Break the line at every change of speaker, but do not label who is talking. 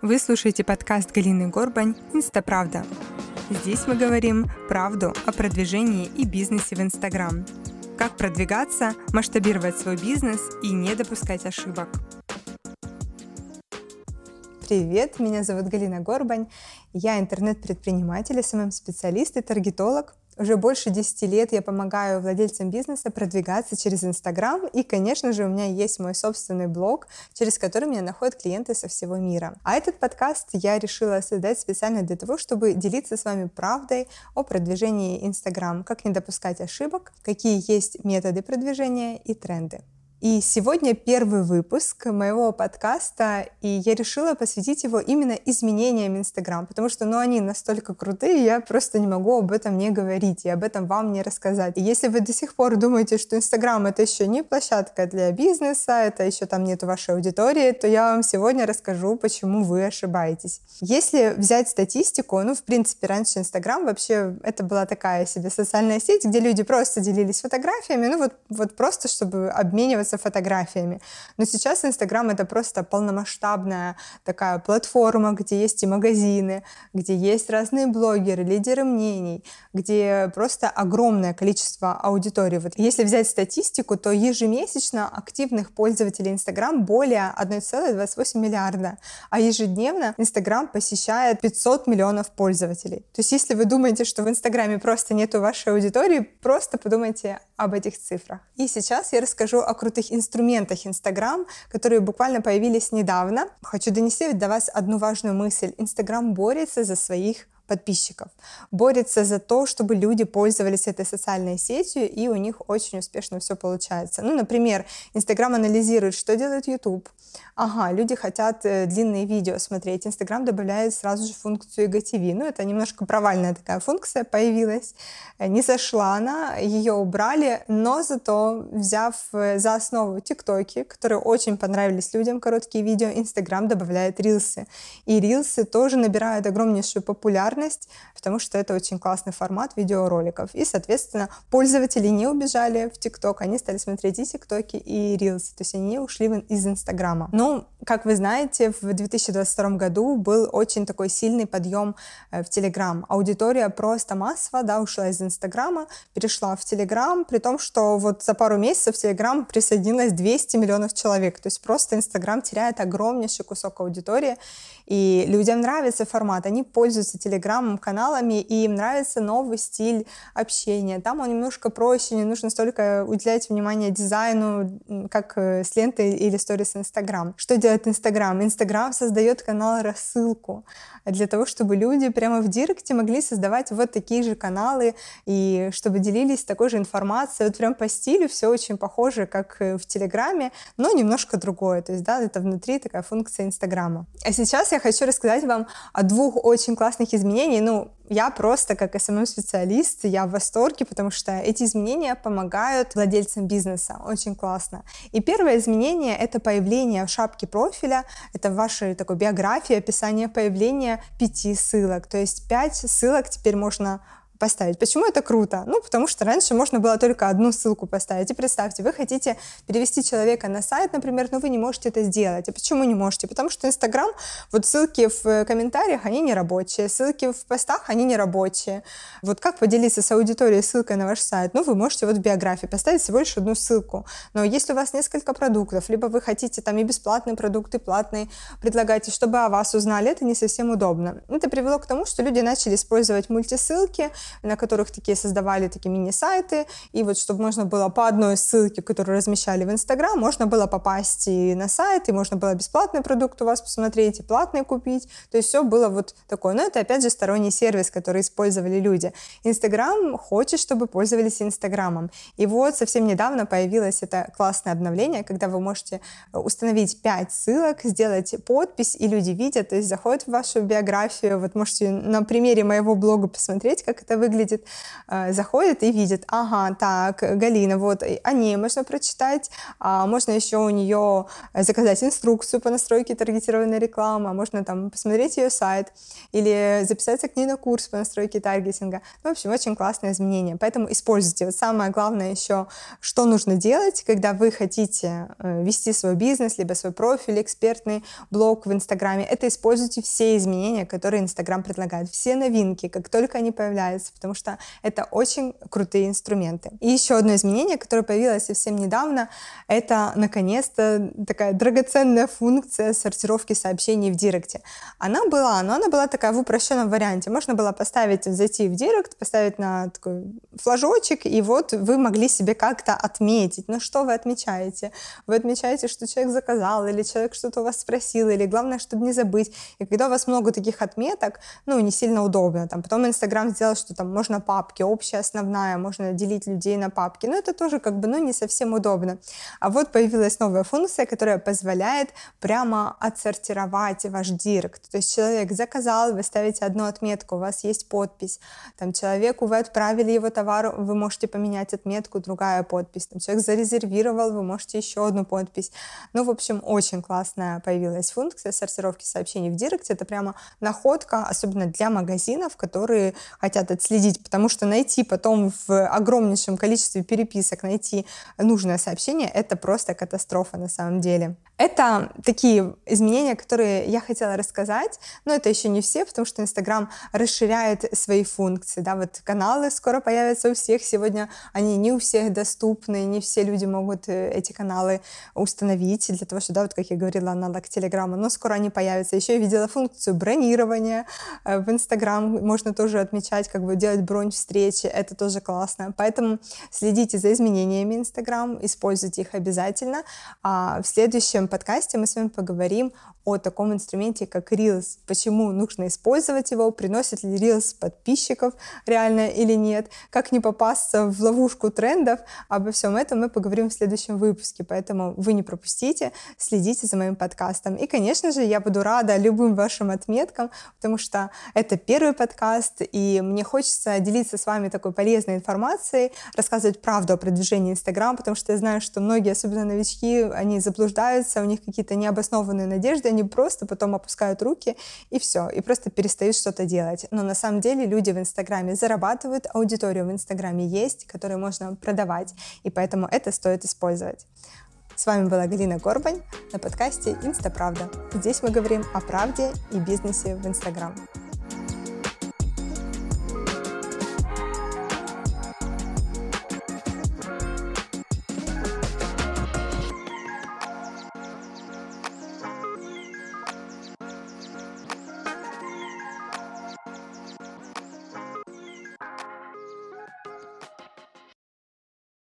Вы слушаете подкаст Галины Горбань «Инстаправда». Здесь мы говорим правду о продвижении и бизнесе в Инстаграм. Как продвигаться, масштабировать свой бизнес и не допускать ошибок.
Привет, меня зовут Галина Горбань. Я интернет-предприниматель, SMM-специалист и таргетолог. Уже больше 10 лет я помогаю владельцам бизнеса продвигаться через Инстаграм. И, конечно же, у меня есть мой собственный блог, через который меня находят клиенты со всего мира. А этот подкаст я решила создать специально для того, чтобы делиться с вами правдой о продвижении Инстаграм, как не допускать ошибок, какие есть методы продвижения и тренды. И сегодня первый выпуск моего подкаста, и я решила посвятить его именно изменениям Инстаграм, потому что, ну, они настолько крутые, я просто не могу об этом не говорить и об этом вам не рассказать. И если вы до сих пор думаете, что Инстаграм это еще не площадка для бизнеса, это еще там нет вашей аудитории, то я вам сегодня расскажу, почему вы ошибаетесь. Если взять статистику, ну, в принципе, раньше Инстаграм вообще это была такая себе социальная сеть, где люди просто делились фотографиями, ну, вот, вот просто, чтобы обмениваться делиться фотографиями. Но сейчас Инстаграм — это просто полномасштабная такая платформа, где есть и магазины, где есть разные блогеры, лидеры мнений, где просто огромное количество аудитории. Вот если взять статистику, то ежемесячно активных пользователей Инстаграм более 1,28 миллиарда, а ежедневно Инстаграм посещает 500 миллионов пользователей. То есть если вы думаете, что в Инстаграме просто нету вашей аудитории, просто подумайте об этих цифрах. И сейчас я расскажу о крутых крутых инструментах Инстаграм, которые буквально появились недавно. Хочу донести до вас одну важную мысль. Инстаграм борется за своих подписчиков, борется за то, чтобы люди пользовались этой социальной сетью, и у них очень успешно все получается. Ну, например, Инстаграм анализирует, что делает YouTube. Ага, люди хотят э, длинные видео смотреть. Инстаграм добавляет сразу же функцию IGTV. Ну, это немножко провальная такая функция появилась. Э, не сошла она, ее убрали, но зато, взяв э, за основу ТикТоки, которые очень понравились людям, короткие видео, Инстаграм добавляет рилсы. И рилсы тоже набирают огромнейшую популярность популярность, потому что это очень классный формат видеороликов. И, соответственно, пользователи не убежали в ТикТок, они стали смотреть и ТикТоки, и Рилсы, то есть они ушли из Инстаграма. Ну, как вы знаете, в 2022 году был очень такой сильный подъем э, в Телеграм. Аудитория просто массово, да, ушла из Инстаграма, перешла в Телеграм, при том, что вот за пару месяцев в Телеграм присоединилось 200 миллионов человек. То есть просто Инстаграм теряет огромнейший кусок аудитории, и людям нравится формат, они пользуются телеграм-каналами, и им нравится новый стиль общения. Там он немножко проще, не нужно столько уделять внимание дизайну, как э, с ленты или сторис Инстаграм. Что делает Инстаграм? Инстаграм создает канал рассылку для того, чтобы люди прямо в директе могли создавать вот такие же каналы, и чтобы делились такой же информацией. Вот прям по стилю все очень похоже, как э, в Телеграме, но немножко другое. То есть, да, это внутри такая функция Инстаграма. А сейчас я хочу рассказать вам о двух очень классных изменениях. Ну, я просто как SMM-специалист, я в восторге, потому что эти изменения помогают владельцам бизнеса. Очень классно. И первое изменение — это появление в шапке профиля. Это в вашей такой биографии, описание появления пяти ссылок. То есть пять ссылок теперь можно поставить. Почему это круто? Ну, потому что раньше можно было только одну ссылку поставить. И представьте, вы хотите перевести человека на сайт, например, но вы не можете это сделать. А почему не можете? Потому что Инстаграм, вот ссылки в комментариях, они не рабочие, ссылки в постах, они не рабочие. Вот как поделиться с аудиторией ссылкой на ваш сайт? Ну, вы можете вот в биографии поставить всего лишь одну ссылку. Но если у вас несколько продуктов, либо вы хотите там и бесплатные продукты, платные предлагаете, чтобы о вас узнали, это не совсем удобно. Это привело к тому, что люди начали использовать мультисылки, на которых такие создавали такие мини-сайты, и вот чтобы можно было по одной ссылке, которую размещали в Инстаграм, можно было попасть и на сайт, и можно было бесплатный продукт у вас посмотреть, и платный купить, то есть все было вот такое. Но это, опять же, сторонний сервис, который использовали люди. Инстаграм хочет, чтобы пользовались Инстаграмом. И вот совсем недавно появилось это классное обновление, когда вы можете установить 5 ссылок, сделать подпись, и люди видят, то есть заходят в вашу биографию, вот можете на примере моего блога посмотреть, как это выглядит, э, заходит и видит, ага, так, Галина, вот о ней можно прочитать, а можно еще у нее заказать инструкцию по настройке таргетированной рекламы, а можно там посмотреть ее сайт или записаться к ней на курс по настройке таргетинга. Ну, в общем, очень классное изменение. Поэтому используйте. Вот самое главное еще, что нужно делать, когда вы хотите э, вести свой бизнес, либо свой профиль экспертный, блог в Инстаграме, это используйте все изменения, которые Инстаграм предлагает, все новинки, как только они появляются, потому что это очень крутые инструменты. И еще одно изменение, которое появилось совсем недавно, это, наконец-то, такая драгоценная функция сортировки сообщений в Директе. Она была, но она была такая в упрощенном варианте. Можно было поставить, зайти в Директ, поставить на такой флажочек, и вот вы могли себе как-то отметить. Но что вы отмечаете? Вы отмечаете, что человек заказал, или человек что-то у вас спросил, или главное, чтобы не забыть. И когда у вас много таких отметок, ну, не сильно удобно. Там, потом Инстаграм сделал, что там можно папки, общая, основная, можно делить людей на папки. Но это тоже как бы, ну, не совсем удобно. А вот появилась новая функция, которая позволяет прямо отсортировать ваш директ. То есть человек заказал, вы ставите одну отметку, у вас есть подпись. Там человеку вы отправили его товар, вы можете поменять отметку, другая подпись. Там человек зарезервировал, вы можете еще одну подпись. Ну, в общем, очень классная появилась функция сортировки сообщений в директе. Это прямо находка, особенно для магазинов, которые хотят отследить, потому что найти потом в огромнейшем количестве переписок, найти нужное сообщение, это просто катастрофа на самом деле. Это такие изменения, которые я хотела рассказать, но это еще не все, потому что Инстаграм расширяет свои функции. Да, вот каналы скоро появятся у всех. Сегодня они не у всех доступны, не все люди могут э, эти каналы установить для того, чтобы, да, вот как я говорила, аналог Телеграма, но скоро они появятся. Еще я видела функцию бронирования э, в Инстаграм. Можно тоже отмечать, как бы делать бронь встречи. Это тоже классно. Поэтому следите за изменениями Инстаграм, используйте их обязательно. А в следующем подкасте мы с вами поговорим о таком инструменте, как Reels. Почему нужно использовать его, приносит ли Reels подписчиков реально или нет, как не попасться в ловушку трендов. Обо всем этом мы поговорим в следующем выпуске, поэтому вы не пропустите, следите за моим подкастом. И, конечно же, я буду рада любым вашим отметкам, потому что это первый подкаст, и мне хочется делиться с вами такой полезной информацией, рассказывать правду о продвижении Инстаграм, потому что я знаю, что многие, особенно новички, они заблуждаются, у них какие-то необоснованные надежды, они просто потом опускают руки и все, и просто перестают что-то делать. Но на самом деле люди в Инстаграме зарабатывают, аудиторию в Инстаграме есть, которую можно продавать, и поэтому это стоит использовать. С вами была Галина Горбань на подкасте «Инстаправда». Здесь мы говорим о правде и бизнесе в Инстаграм.